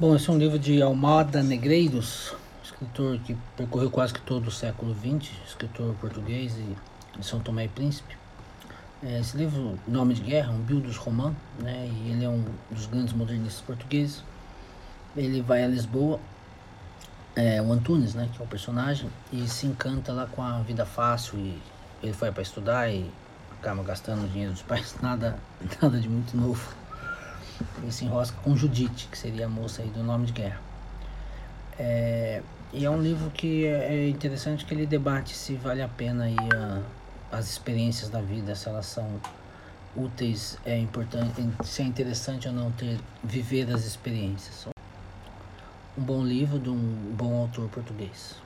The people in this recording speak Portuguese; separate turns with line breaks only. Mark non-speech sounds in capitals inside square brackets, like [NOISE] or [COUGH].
Bom, esse é um livro de Almada Negreiros, escritor que percorreu quase que todo o século XX, escritor português e de São Tomé e Príncipe. É, esse livro, Nome de Guerra, um Bildos Roman, né, e ele é um dos grandes modernistas portugueses. Ele vai a Lisboa, é, o Antunes, né, que é o personagem, e se encanta lá com a vida fácil e ele foi para estudar e acaba gastando o dinheiro dos pais, [LAUGHS] nada, nada de muito novo. Ele se enrosca com Judite, que seria a moça aí do nome de guerra. É, e é um livro que é, interessante que ele debate se vale a pena aí a, as experiências da vida, se elas são úteis, é importante, se é interessante ou não ter viver as experiências. Um bom livro de um bom autor português.